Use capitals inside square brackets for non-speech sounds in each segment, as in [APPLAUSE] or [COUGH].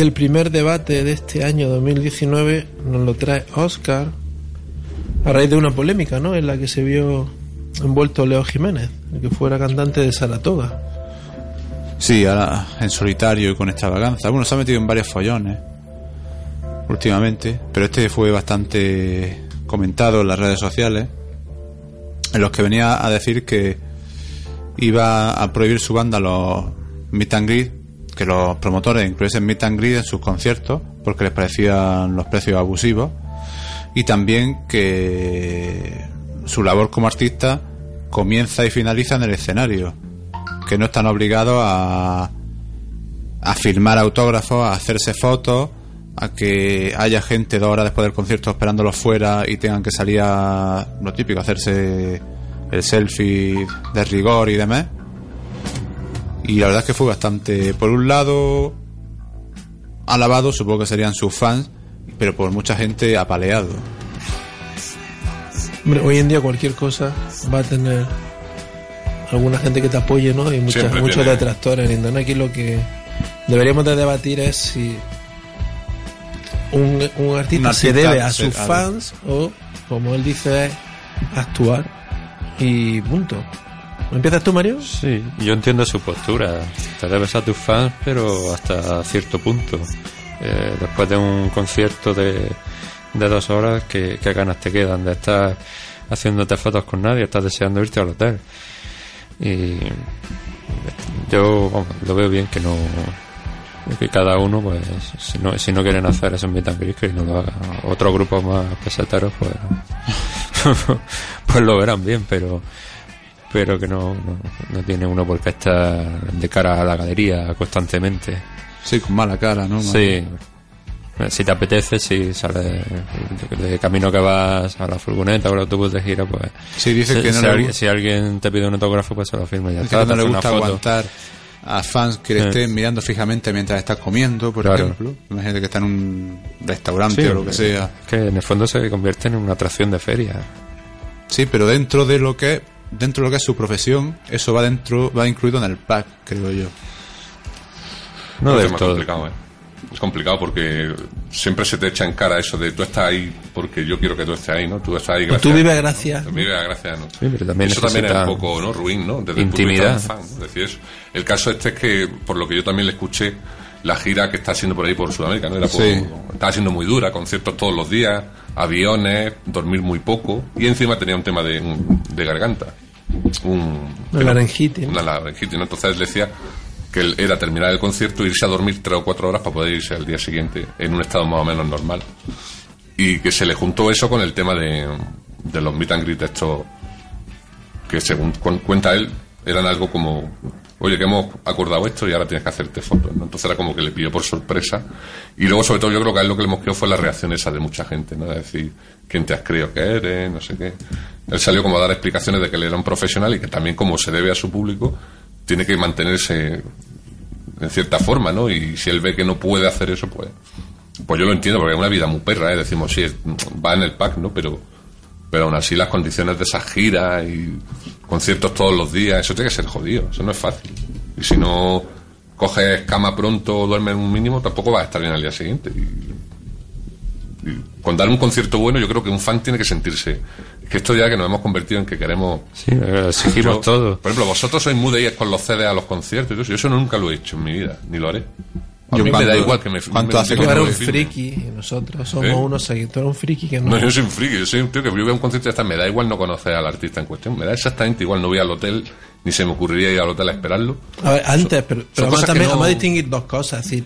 El primer debate de este año 2019 nos lo trae Oscar a raíz de una polémica, ¿no? En la que se vio envuelto Leo Jiménez, el que fuera cantante de Saratoga. Sí, ahora en solitario y con extravaganza. Bueno, se ha metido en varios follones últimamente, pero este fue bastante comentado en las redes sociales, en los que venía a decir que iba a prohibir su banda los meet and greet que los promotores incluyesen meet and greet en sus conciertos porque les parecían los precios abusivos y también que su labor como artista comienza y finaliza en el escenario que no están obligados a a firmar autógrafos, a hacerse fotos, a que haya gente dos horas después del concierto esperándolos fuera y tengan que salir a lo típico, hacerse el selfie de rigor y demás. Y la verdad es que fue bastante, por un lado, alabado, supongo que serían sus fans, pero por mucha gente apaleado. Hombre, hoy en día cualquier cosa va a tener alguna gente que te apoye, ¿no? Y muchas, muchos tiene. detractores internet. Aquí lo que deberíamos de debatir es si un, un artista, Un se debe a sus fans o, como él dice, es actuar y punto. ¿Empiezas tú, Mario? Sí, yo entiendo su postura. Te debes a tus fans, pero hasta cierto punto. Eh, después de un concierto de, de dos horas, ¿qué, qué ganas te quedan de estar haciéndote fotos con nadie? Estás deseando irte al hotel. Y yo vamos, lo veo bien que no que cada uno pues si no, si no quieren hacer esos meet and que no lo haga otros grupos más peseteros pues [LAUGHS] pues lo verán bien pero pero que no, no, no tiene uno por qué estar de cara a la galería constantemente. Sí, con mala cara, ¿no? Sí, si te apetece, si sales de, camino que vas a la furgoneta o al autobús de gira, pues. Sí, dice si, que no si le alguien, si alguien te pide un autógrafo, pues se lo firma ya está. que no le gusta aguantar a fans que le Sí. estén mirando fijamente mientras estás comiendo, por Claro. ejemplo. Imagínate que está en un restaurante Sí, o lo que sea. Que en el fondo se convierte en una atracción de feria. Sí, pero dentro de lo que dentro de lo que es su profesión, eso va dentro va incluido en el pack, creo yo. No es más todo. complicado, ¿eh? Es complicado porque siempre se te echa en cara eso de tú estás ahí porque yo quiero que tú estés ahí, ¿no? Tú estás ahí O gracias. tú vives gracias. Tú vives gracias, ¿no? Sí, pero también eso también es un poco, ¿no? Ruin, ¿no? Desde intimidad. el punto de vista de un fan, ¿no? Es decir, eso. El caso este es que, por lo que yo también le escuché, la gira que está haciendo por ahí por Sudamérica, ¿no? Era por- Sí. Estaba siendo muy dura, conciertos todos los días, aviones, dormir muy poco, y encima tenía un tema de, de garganta. Un, Una laringitis. Una laringitis, ¿no? Entonces él decía que él era terminar el concierto, irse a dormir tres o cuatro horas para poder irse al día siguiente en un estado más o menos normal. Y que se le juntó eso con el tema de, de los meet and greet estos que según cu- cuenta él eran algo como oye que hemos acordado esto y ahora tienes que hacerte fotos ¿no? entonces era como que le pilló por sorpresa y luego sobre todo yo creo que a él lo que le mosqueó fue la reacción esa de mucha gente ¿no? de decir quién te has creído que eres no sé qué él salió como a dar explicaciones de que él era un profesional y que también como se debe a su público tiene que mantenerse en cierta forma, ¿no? Y si él ve que no puede hacer eso, pues pues yo lo entiendo, porque es una vida muy perra, ¿eh? decimos, sí, va en el pack, ¿no? Pero, pero aún así las condiciones de esa gira y conciertos todos los días, eso tiene que ser jodido, eso no es fácil. Y si no coges cama pronto o duermes un mínimo, tampoco vas a estar bien al día siguiente. Y, y con dar un concierto bueno, yo creo que un fan tiene que sentirse. Que esto ya que nos hemos convertido en que queremos. Sí, exigimos Yo, todo. Por ejemplo, vosotros sois muy de ir con los CDs a los conciertos. Yo eso nunca lo he hecho en mi vida, ni lo haré. A Yo mí me da igual que me ¿cuánto me- hace que no un friki nosotros somos ¿Eh? unos seguidores. Un friki que no. No, yo soy un friki, yo soy un tío que yo un concierto y me da igual no conocer al artista en cuestión, me da exactamente igual, no voy al hotel, ni se me ocurriría ir al hotel a esperarlo. A ver, antes, pero, pero vamos, cosas que también, no- vamos a distinguir dos cosas. Es decir,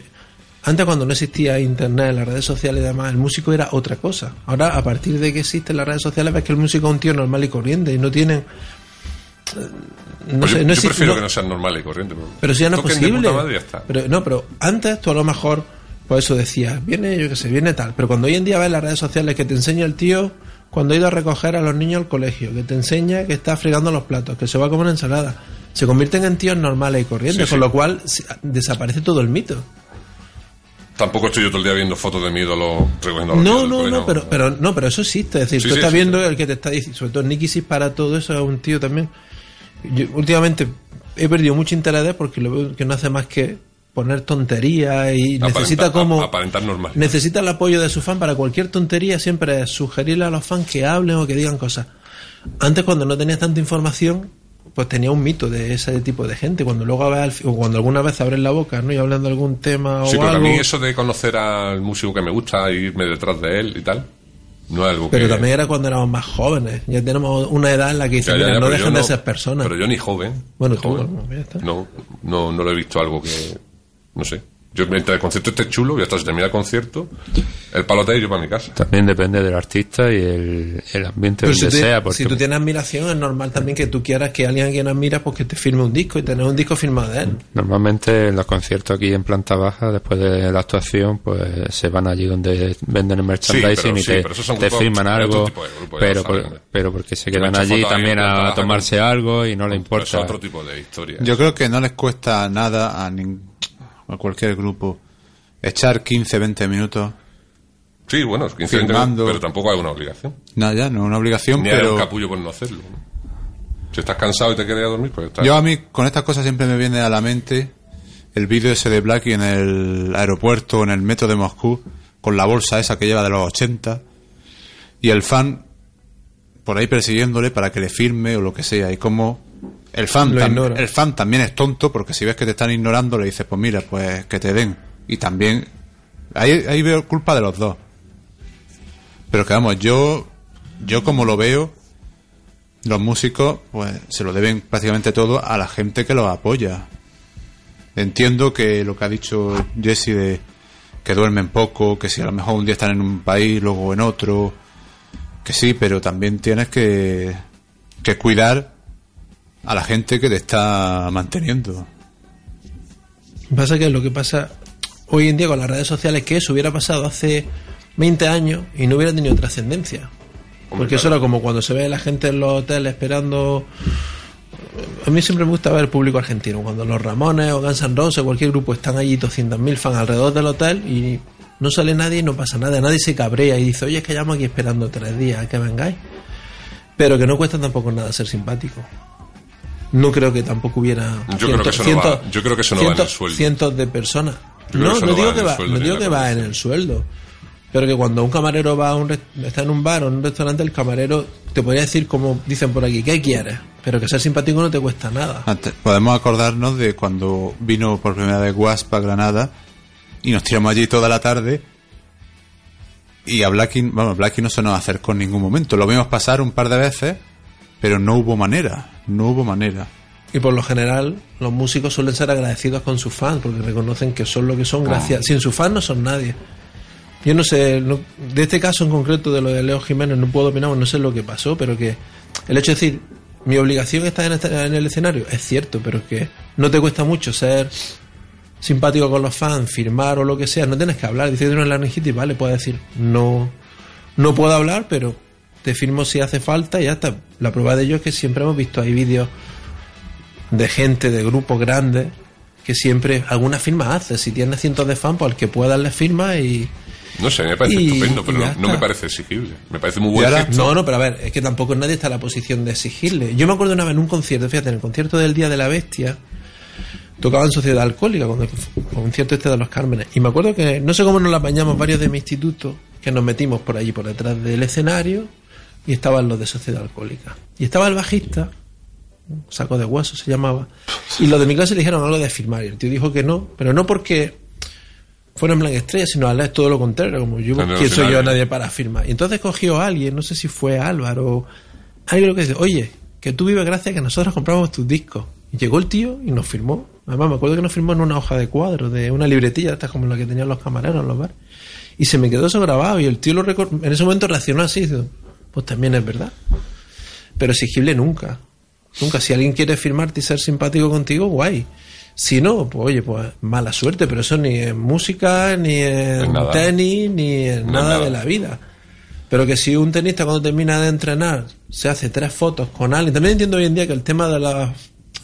antes cuando no existía internet, las redes sociales y demás, el músico era otra cosa. Ahora, a partir de que existen las redes sociales, ves que el músico es un tío normal y corriente y no tienen. No Pues sé, yo, no yo prefiero no- que no sean normales y corrientes. Pero si ya no es posible. madre ya está. Pero, no, pero antes tú a lo mejor, por eso decías, viene, yo qué sé, viene tal. Pero cuando hoy en día ves las redes sociales que te enseña el tío cuando ha ido a recoger a los niños al colegio, que te enseña que está fregando los platos, que se va a comer ensalada, se convierten en tíos normales y corrientes, Sí, con sí. lo cual se- desaparece todo el mito. Tampoco estoy yo todo el día viendo fotos de mi ídolo recogiendo a los No, no, no, pero, pero, no, pero eso existe. Es decir, Sí, tú estás viendo el que te está diciendo, sobre todo Nicky para todo eso, es un tío también. Yo últimamente he perdido mucho interés porque lo veo que no hace más que poner tonterías y necesita como ap- aparentar normal. necesita el apoyo de su fan para cualquier tontería siempre es sugerirle a los fans que hablen o que digan cosas. Antes cuando no tenías tanta información pues tenía un mito de ese tipo de gente. Cuando luego o cuando alguna vez abren la boca no y hablan de algún tema o Sí, pero a mí eso de conocer al músico que me gusta irme detrás de él y tal, no es algo pero que... también era cuando éramos más jóvenes ya tenemos una edad en la que Ya, dicen ya, "Mira, ya, no dejan de ser personas Pero yo ni joven. Bueno, tú, joven. bueno, ya está. No, no, no lo he visto algo que... No sé. Yo, mientras el concierto esté chulo, y hasta se termina el concierto, el palote y yo para mi casa. También depende del artista y el, el ambiente Pero donde si, sea. Porque si tú tienes admiración es normal también que tú quieras que alguien a quien admiras pues que te firme un disco y tener un disco firmado de él Normalmente en los conciertos aquí en planta baja, después de la actuación, pues se van allí donde venden el merchandising pero y sí, te, pero esos son te grupos- firman algo, grupos, pero, por- hombre. pero porque se quedan allí también a tomarse algo y no le importa. eso es otro tipo de historia. Yo creo que no les cuesta nada a, nin- a cualquier grupo echar 15, 20 minutos. Sí, bueno, 15 20 Firmando. pero tampoco hay una obligación. No, ya, no es una obligación, Ni hay pero un capullo por no hacerlo. Si estás cansado y te a dormir, pues está. yo a mí con estas cosas siempre me viene a la mente el vídeo ese de Blackie en el aeropuerto, en el metro de Moscú, con la bolsa esa que lleva de los 80 y el fan por ahí persiguiéndole para que le firme o lo que sea y como el fan tam- el fan también es tonto porque si ves que te están ignorando le dices pues mira pues que te den y también ahí, ahí veo culpa de los dos. Pero que vamos yo yo como lo veo los músicos pues se lo deben prácticamente todo a la gente que los apoya. Entiendo que lo que ha dicho Jesse de que duermen poco que si a lo mejor un día están en un país luego en otro que sí pero también tienes que que cuidar a la gente que te está manteniendo Pasa que lo que pasa hoy en día con las redes sociales que eso hubiera pasado hace 20 años y no hubiera tenido trascendencia. Porque eso claro. era como cuando se ve la gente en los hoteles esperando. A mí siempre me gusta ver el público argentino. Cuando los Ramones o Guns N' Roses, cualquier grupo, están allí 200.000 fans alrededor del hotel y no sale nadie y no pasa nada. Nadie se cabrea y dice, oye, es que llamo aquí esperando tres días a que vengáis. Pero que no cuesta tampoco nada ser simpático. No creo que tampoco hubiera. Yo creo que eso no va- yo creo que eso no va en el cientos- sueldo. cientos de personas. No, no no digo va que en el va, sueldo no digo que va en el sueldo. Pero que cuando un camarero va a un, está en un bar o en un restaurante, el camarero te podría decir, como dicen por aquí, ¿qué quieres? Pero que ser simpático no te cuesta nada. Antes, podemos acordarnos de cuando vino por primera vez Wasp a Granada y nos tiramos allí toda la tarde y a Blacky, vamos, Blacky no se nos acercó en ningún momento. Lo vimos pasar un par de veces, pero no hubo manera, no hubo manera. Y por lo general, los músicos suelen ser agradecidos con sus fans, porque reconocen que son lo que son gracias. Sin sus fans no son nadie. Yo no sé, no- de este caso en concreto de lo de Leo Jiménez no puedo opinar, no sé lo que pasó, pero que el hecho de decir, mi obligación está en, esta- en el escenario, es cierto, pero que no te cuesta mucho ser simpático con los fans, firmar o lo que sea, no tienes que hablar, dice una laringitis, vale, puedes decir, no, no puedo hablar, pero te firmo si hace falta y ya está. La prueba de ello es que siempre hemos visto ahí vídeos de gente, de grupos grandes, que siempre alguna firma hace. Si tienes cientos de fans, pues al que pueda darle firma y. No sé, me parece Y- estupendo, pero no, no me parece exigible. Me parece muy buen ahora-. No, no, pero a ver, es que tampoco nadie está en la posición de exigirle. Yo me acuerdo una vez en un concierto, fíjate, en el concierto del Día de la Bestia, tocaba en Sociedad Alcohólica, cuando el concierto este de los Cármenes. Y me acuerdo que, no sé cómo nos la apañamos varios de mi instituto, que nos metimos por allí, por detrás del escenario, y estaban los de Sociedad Alcohólica. Y estaba el bajista, un saco de hueso se llamaba, y los de mi clase le dijeron algo de firmar, y el tío dijo que no, pero no porque fuera en plan estrella, sino al todo lo contrario, como yo, ¿quién soy yo escenario. nadie para firmar? Y entonces cogió a alguien, no sé si fue Álvaro, alguien que dice, oye, que tú vives gracias a que nosotros compramos tus discos. Y llegó el tío y nos firmó. Además, me acuerdo que nos firmó en una hoja de cuadro, de una libretilla, esta como la que tenían los camareros en los bares. Y se me quedó eso grabado y el tío lo en ese momento reaccionó así, pues también es verdad. Pero exigible nunca. Nunca. Si alguien quiere firmarte y ser simpático contigo, guay. Si no, pues oye, pues mala suerte, pero eso ni en música, ni en nada. tenis, ni en No nada, de la vida. Pero que si un tenista cuando termina de entrenar se hace tres fotos con alguien, también entiendo hoy en día que el tema de las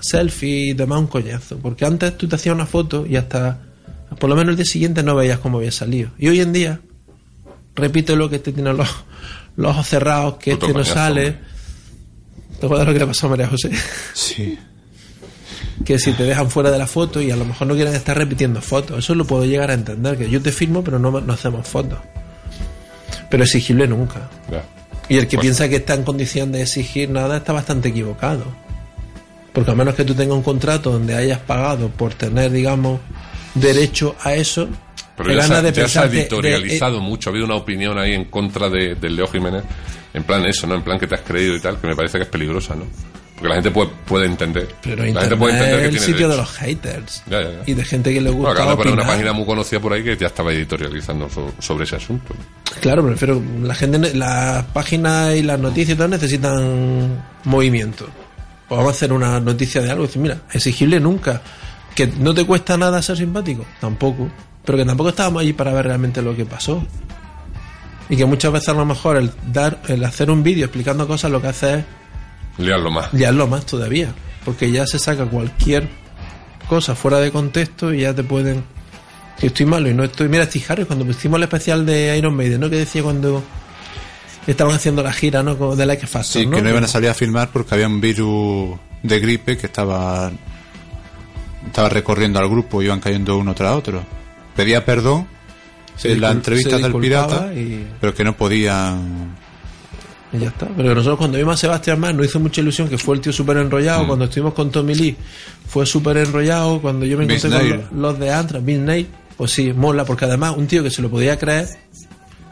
selfies y demás es un coñazo, porque antes tú te hacías una foto y hasta por lo menos el día siguiente no veías cómo había salido. Y hoy en día, repite lo que este tiene los, los ojos cerrados, que Puto este no sale. hombre. ¿Te acuerdas lo que le pasó a María José? Sí. que si te dejan fuera de la foto y a lo mejor no quieren estar repitiendo fotos. Eso lo puedo llegar a entender, que yo te firmo pero no, no hacemos fotos. Pero exigible nunca. Ya. Y el que Pues- piensa que está en condición de exigir nada está bastante equivocado. Porque a menos que tú tengas un contrato donde hayas pagado por tener, digamos, derecho a eso, Pero ya, ganas se, de ya se ha pensar de- de- editorializado mucho. Ha habido una opinión ahí en contra de, Leo Jiménez. En plan eso, ¿no? En plan que te has creído y tal, que me parece que es peligrosa, ¿no? Porque la gente puede, puede entender. Pero la Internet gente puede entender es que el tiene sito de los haters. Ya, ya, ya. Y de gente que le gusta Bueno, acabo de poner una página muy conocida por ahí que ya estaba editorializando so- sobre ese asunto. Claro, prefiero la gente, las páginas y las noticias y todo necesitan movimiento. Pues vamos a hacer una noticia de algo y decir, mira, exigible nunca. Que no te cuesta nada ser simpático, tampoco. Pero que tampoco estábamos allí para ver realmente lo que pasó. Y que muchas veces a lo mejor el dar, el hacer un vídeo explicando cosas lo que hace es Liarlo más. liarlo más todavía. Porque ya se saca cualquier cosa fuera de contexto y ya te pueden. Si estoy malo y no estoy. Mira, Steve Harris, cuando hicimos el especial de Iron Maiden, ¿no? Que decía cuando estaban haciendo la gira, ¿no? Como De Like Factor, Sí, ¿no? que no iban a salir a filmar porque había un virus de gripe que estaba estaba recorriendo al grupo, iban cayendo uno tras otro. Pedía perdón Se en la entrevista del pirata, Y, pero que no podían. y ya está. Pero nosotros cuando vimos a Sebastián Mann nos hizo mucha ilusión que fue el tío súper Mm. enrollado. Cuando estuvimos con Tommy Lee fue súper enrollado. Cuando yo me encontré con los, de Antra, Bill Nate, pues sí, mola. Porque además un tío que se lo podía creer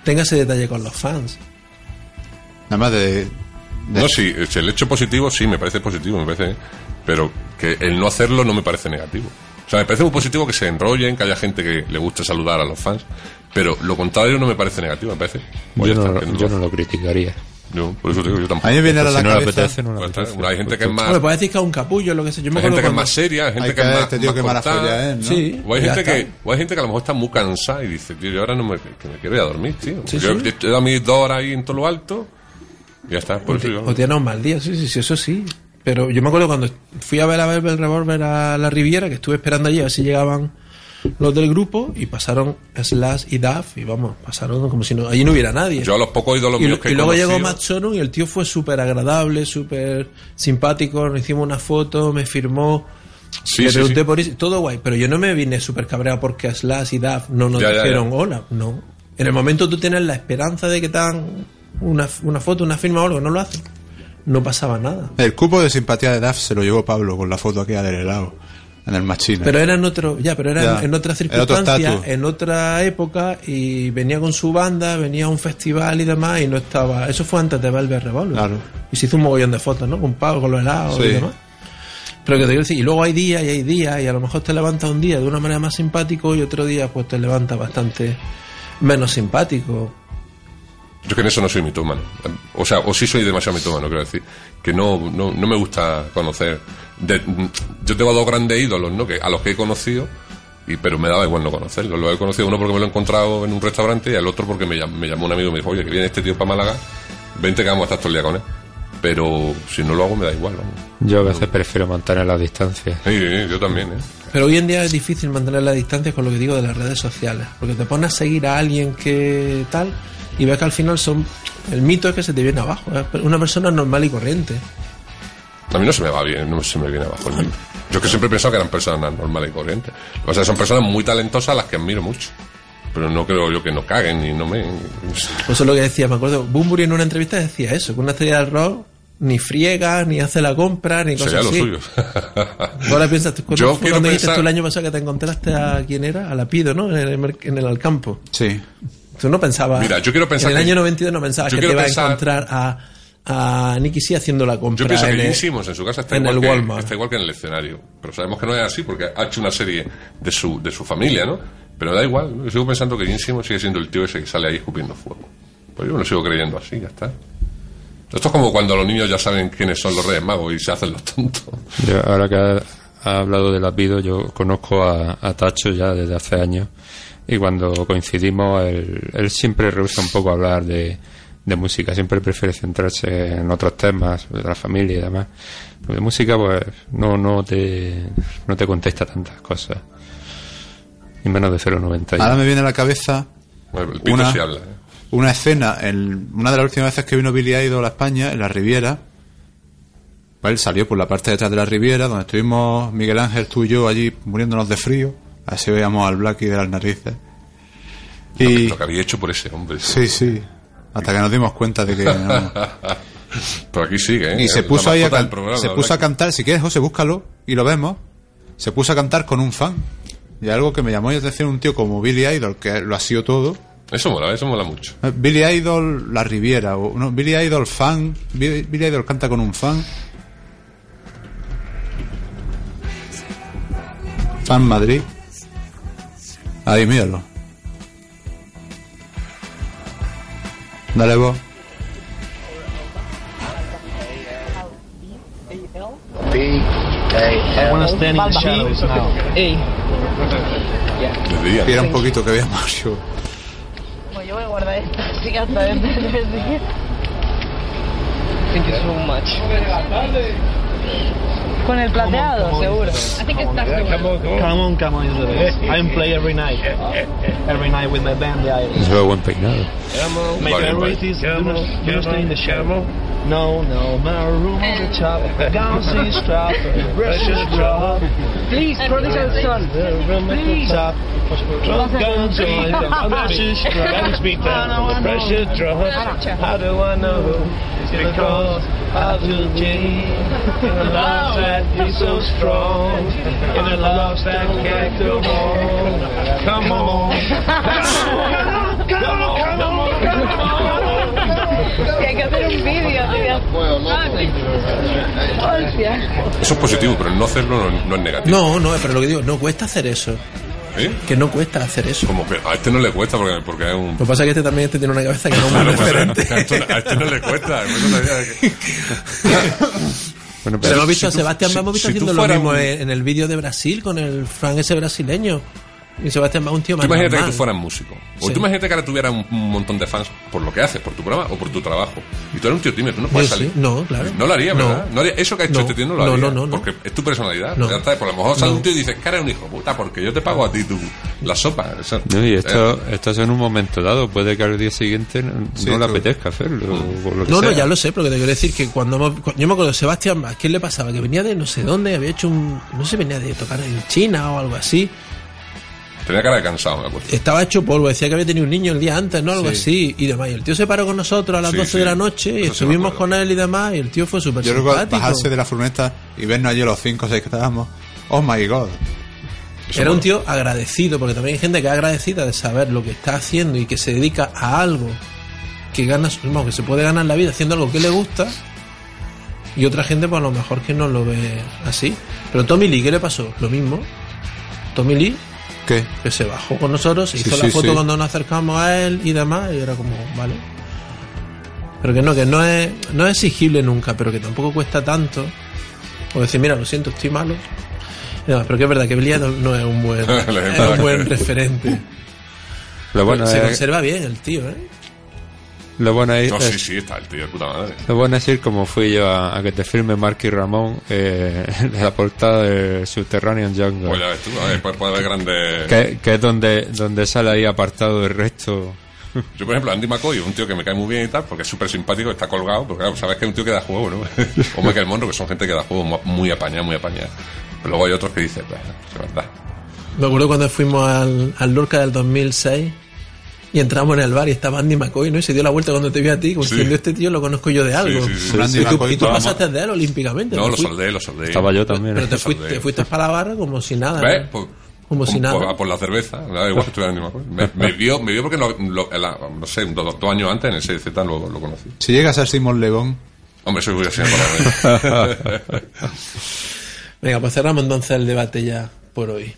tenga ese detalle con los fans. Nada más de. de- No, sí, el hecho positivo sí me parece positivo, me parece. Pero que el no hacerlo no me parece negativo. O sea, me parece muy positivo que se enrollen, que haya gente que le guste saludar a los fans. Pero lo contrario no me parece negativo, me parece. Pues Yo no, yo no lo criticaría. yo, por eso digo, yo tampoco. A mí me viene a la Si no le cabeza. apetece, no Pues está, apetece. hay gente que es más. Hombre, puedes decir que es un capullo, lo que sé. Yo me Hay acuerdo gente que es más seria, hay gente Hay que es más. este tío más que mala cortada. feria es, ¿no? Sí, O hay, gente está. que, o hay gente que a lo mejor está muy cansada y dice, tío, yo ahora no me, que me quiero ir a dormir, tío. Sí, yo sí. he dado mis dos horas ahí en todo lo alto y ya está. Por O, eso ti- yo- o tienes un mal día, sí, sí, sí, eso sí. Pero yo me acuerdo cuando fui a ver a Velvet Revolver a la Riviera, que estuve esperando allí a ver si llegaban los del grupo, y pasaron Slash y Duff, y vamos, pasaron como si no, allí no hubiera nadie. Yo a los pocos ídolos y, míos que y luego llegó conocido- Matt Sorum y el tío fue súper agradable, súper simpático, nos hicimos una foto, me firmó, Sí, le pregunté sí. por eso, todo guay, pero yo no me vine súper cabreado porque Slash y Duff no nos Ya, ya, dijeron ya. hola, no. En el momento tú tienes la esperanza de que te hagan una, una foto, una firma o algo, no lo hacen. No pasaba nada. El cupo de simpatía de Duff se lo llevó Pablo con la foto aquella del helado en el Machina. Pero era en otro, ya, pero era Ya. en, en otra Era otro circunstancia, estatus. en otra época, y venía con su banda, venía a un festival y demás, y no estaba. Eso fue antes de Velvet Revolver. Claro. Y se hizo un mogollón de fotos, ¿no? Con Pablo, con los helados y Sí. demás. Pero que te quiero decir, y luego hay días y hay días, y a lo mejor te levantas un día de una manera más simpático y otro día pues te levantas bastante menos simpático. Yo que en eso no soy mitómano. O sea, o sí soy demasiado mitómano, quiero decir. Que no, no, no me gusta conocer. de- yo tengo dos grandes ídolos, ¿no? Que, a los que he conocido, y, pero me daba igual no conocerlos. Lo he conocido uno porque me lo he encontrado en un restaurante y al otro porque me llamó, me llamó un amigo y me dijo, oye, que viene este tío para Málaga, vente que vamos a estar todo el día con él. pero si no lo hago me da igual. vamos. Yo a veces prefiero mantener la distancia. Sí, sí, yo también, ¿eh? Pero hoy en día es difícil mantener la distancia con lo que digo de las redes sociales. Porque te pones a seguir a alguien que tal y ves que al final son. El mito es que se te viene abajo. Una persona normal y corriente. A mí no se me va bien, no se me viene abajo el mundo. Yo que siempre he pensado que eran personas normales y corrientes. O sea, son personas muy talentosas a las que admiro mucho. Pero no creo yo que no caguen y no me... Pues eso es lo que decía, me acuerdo. Bumburi en una entrevista decía eso, que una estrella del rock ni friega, ni hace la compra, ni Sería cosas lo así. suyo. Ahora piensas, ¿tú [LAUGHS] cuando, dijiste pensar- tú el año pasado que te encontraste a quién era? A Lapido, ¿no? En el, en el Alcampo. Sí. Tú no pensabas. Mira, yo quiero pensar En el que- año 92 no pensabas que te iba pensar- a encontrar a, a Nicky C haciendo la compra. Yo pienso que en Simmons en su casa está en igual, el que, Walmart. está igual que en el escenario. Pero sabemos que no es así porque ha hecho una serie de su, de su familia, ¿no? Pero da igual, ¿no? yo sigo pensando que Gene Simmons sigue siendo el tío ese que sale ahí escupiendo fuego. Pues yo me lo sigo creyendo así, ya está. Esto es como cuando los niños ya saben quiénes son los Reyes Magos y se hacen los tontos. Yo, ahora que ha, ha hablado de Lapido, yo conozco a, a Tacho ya desde hace años y cuando coincidimos, él, él siempre rehúsa un poco hablar de, de música, siempre prefiere centrarse en otros temas, de la familia y demás. Pero de música, pues no, no, te, no te contesta tantas cosas. Y menos de 0,90. Ahora me viene a la cabeza Bueno, el pito Una- habla. ¿eh? una escena, en una de las últimas veces que vino Billy Idol a España, en la Riviera. Pues Él salió por la parte de atrás de la Riviera, donde estuvimos Miguel Ángel, tú y yo allí muriéndonos de frío. Así veíamos al Blacky de las narices. Y Lo que había hecho por ese hombre. sí, sí, hasta que nos dimos cuenta de que no. [LAUGHS] Pero aquí sigue, ¿eh? Y se puso ahí a, can- programa, se puso a cantar, si quieres José, búscalo y lo vemos. Se puso a cantar con un fan. Y algo que me llamó la atención un tío como Billy Idol, que lo ha sido todo. Eso mola, eso mola mucho. Eh, Billy Idol La Riviera, o no, Billy Idol fan, Billy, Billy Idol canta con un fan. Fan Madrid. Ahí, míralo. Dale vos. I want to stand in the shadows now. Les diría, Espera un poquito que vea Mario. Pues yo voy a guardar esto, [LAUGHS] así que hasta dentro de Thank you so much. Con el plateado, seguro. Come on, come on. is the- I play every night. Every night with my band, the Islands. Se ve buen peinado. My favorite is do not, do not stay in the shadow. No, no, my room is a chop. Gowns is strap. Brush is drop. Please, prodigal son. The How love is so strong. Love hacer un vídeo. Eso es positivo, pero no hacerlo no, no es negativo. No, no, pero lo que digo, no cuesta hacer eso. ¿Eh? Que no cuesta hacer eso. Como que a este no le cuesta porque, porque es un... Lo que pasa es que este también este tiene una cabeza que no es muy pues, referente. a, este, a este no le cuesta. [LAUGHS] Bueno, Pero hemos visto si a Sebastián hemos visto si haciendo lo mismo un- en en el vídeo de Brasil con el Frank ese brasileño. Y Sebastián Bach un tío Tú más imagínate que tú fueras músico. O Sí. tú imagínate que ahora tuvieras un, un montón de fans por lo que haces, por tu programa o por tu trabajo. Y tú eres un tío tímido, tú no puedes Yo sí. salir. No, claro. No lo haría, No. ¿verdad? No haría- Eso que ha hecho No. este tío no lo haría. no, no, no. Porque es tu personalidad. No. Ya está. Por lo mejor sale No. un tío y dices, que eres un hijo puta, porque yo te pago a ti tu, la sopa. Eso- No, y esto, Eh, esto es en un momento dado. Puede que al día siguiente no, Sí, no le tú- apetezca hacerlo. o por lo que No, no, ya lo sé, pero que te quiero decir que cuando yo me acuerdo de Sebastián Bach, ¿qué le pasaba? Que venía de no sé dónde, había hecho un, no sé, venía de tocar en China o algo así. Tenía cara de cansado, me acuerdo. Estaba hecho polvo, decía que había tenido un niño el día antes, ¿no? Algo así, y demás. Y el tío se paró con nosotros a las Sí, 12 sí. de la noche y Eso sí estuvimos con él y demás, y el tío fue súper Yo simpático. bajarse de la furgoneta y vernos allí los cinco o seis que estábamos. Oh my god. Eso Era un tío agradecido, porque también hay gente que es agradecida de saber lo que está haciendo y que se dedica a algo que gana, vamos, que se puede ganar la vida haciendo algo que le gusta. Y otra gente, pues a lo mejor que no lo ve así. Pero Tommy Lee, ¿qué le pasó? Lo mismo. Tommy Lee, ¿Qué? que se bajó con nosotros, se Sí, hizo sí, la foto sí. cuando nos acercamos a él y demás, y era como, vale. Pero que no, que no es, no es exigible nunca, pero que tampoco cuesta tanto. O decir, mira, lo siento, estoy malo. Pero que es verdad que Idol no es un buen, [LAUGHS] es un buen referente. Lo bueno se es, conserva bien el tío, ¿eh? Lo bueno es, No, es- sí, sí, está el tío de puta madre. lo bueno es ir como fui yo a, a que te firme Marky Ramón eh, [LAUGHS] de la portada de Subterranean Jungle. Pues ya ves tú, a ver, puede, puede haber grandes... que, que es donde, donde sale ahí apartado del resto. Yo, por ejemplo, Andy McCoy, un tío que me cae muy bien y tal, porque es súper simpático, está colgado, porque claro, sabes que es un tío que da juego, ¿no? [LAUGHS] o Michael Monroe, que son gente que da juego mu- muy apañada, muy apañada. Pero luego hay otros que dicen, pues, es verdad. Me acuerdo cuando fuimos al, al Lorca del 2006 y entramos en el bar y estaba Andy McCoy, ¿no? Y se dio la vuelta cuando te vi a ti, como Sí. diciendo, este tío lo conozco yo de algo. sí, sí, Andy y tú, McCoy, y tú vamos. pasaste de él olímpicamente. No, te lo soldé, lo soldé. Estaba yo también. Pero te fuiste, te fuiste para la barra como si nada. ¿Ves? ¿no? Pues, Como si nada. Por, por la cerveza, da igual que estuviera Andy McCoy. Me, [LAUGHS] me vio, me vio porque, lo, lo- en la- no sé, dos, dos años antes en el 6Z lo, lo conocí. Si llega a ser Simón Legón, Hombre, soy lo menos. Venga, pues cerramos entonces el debate ya por hoy.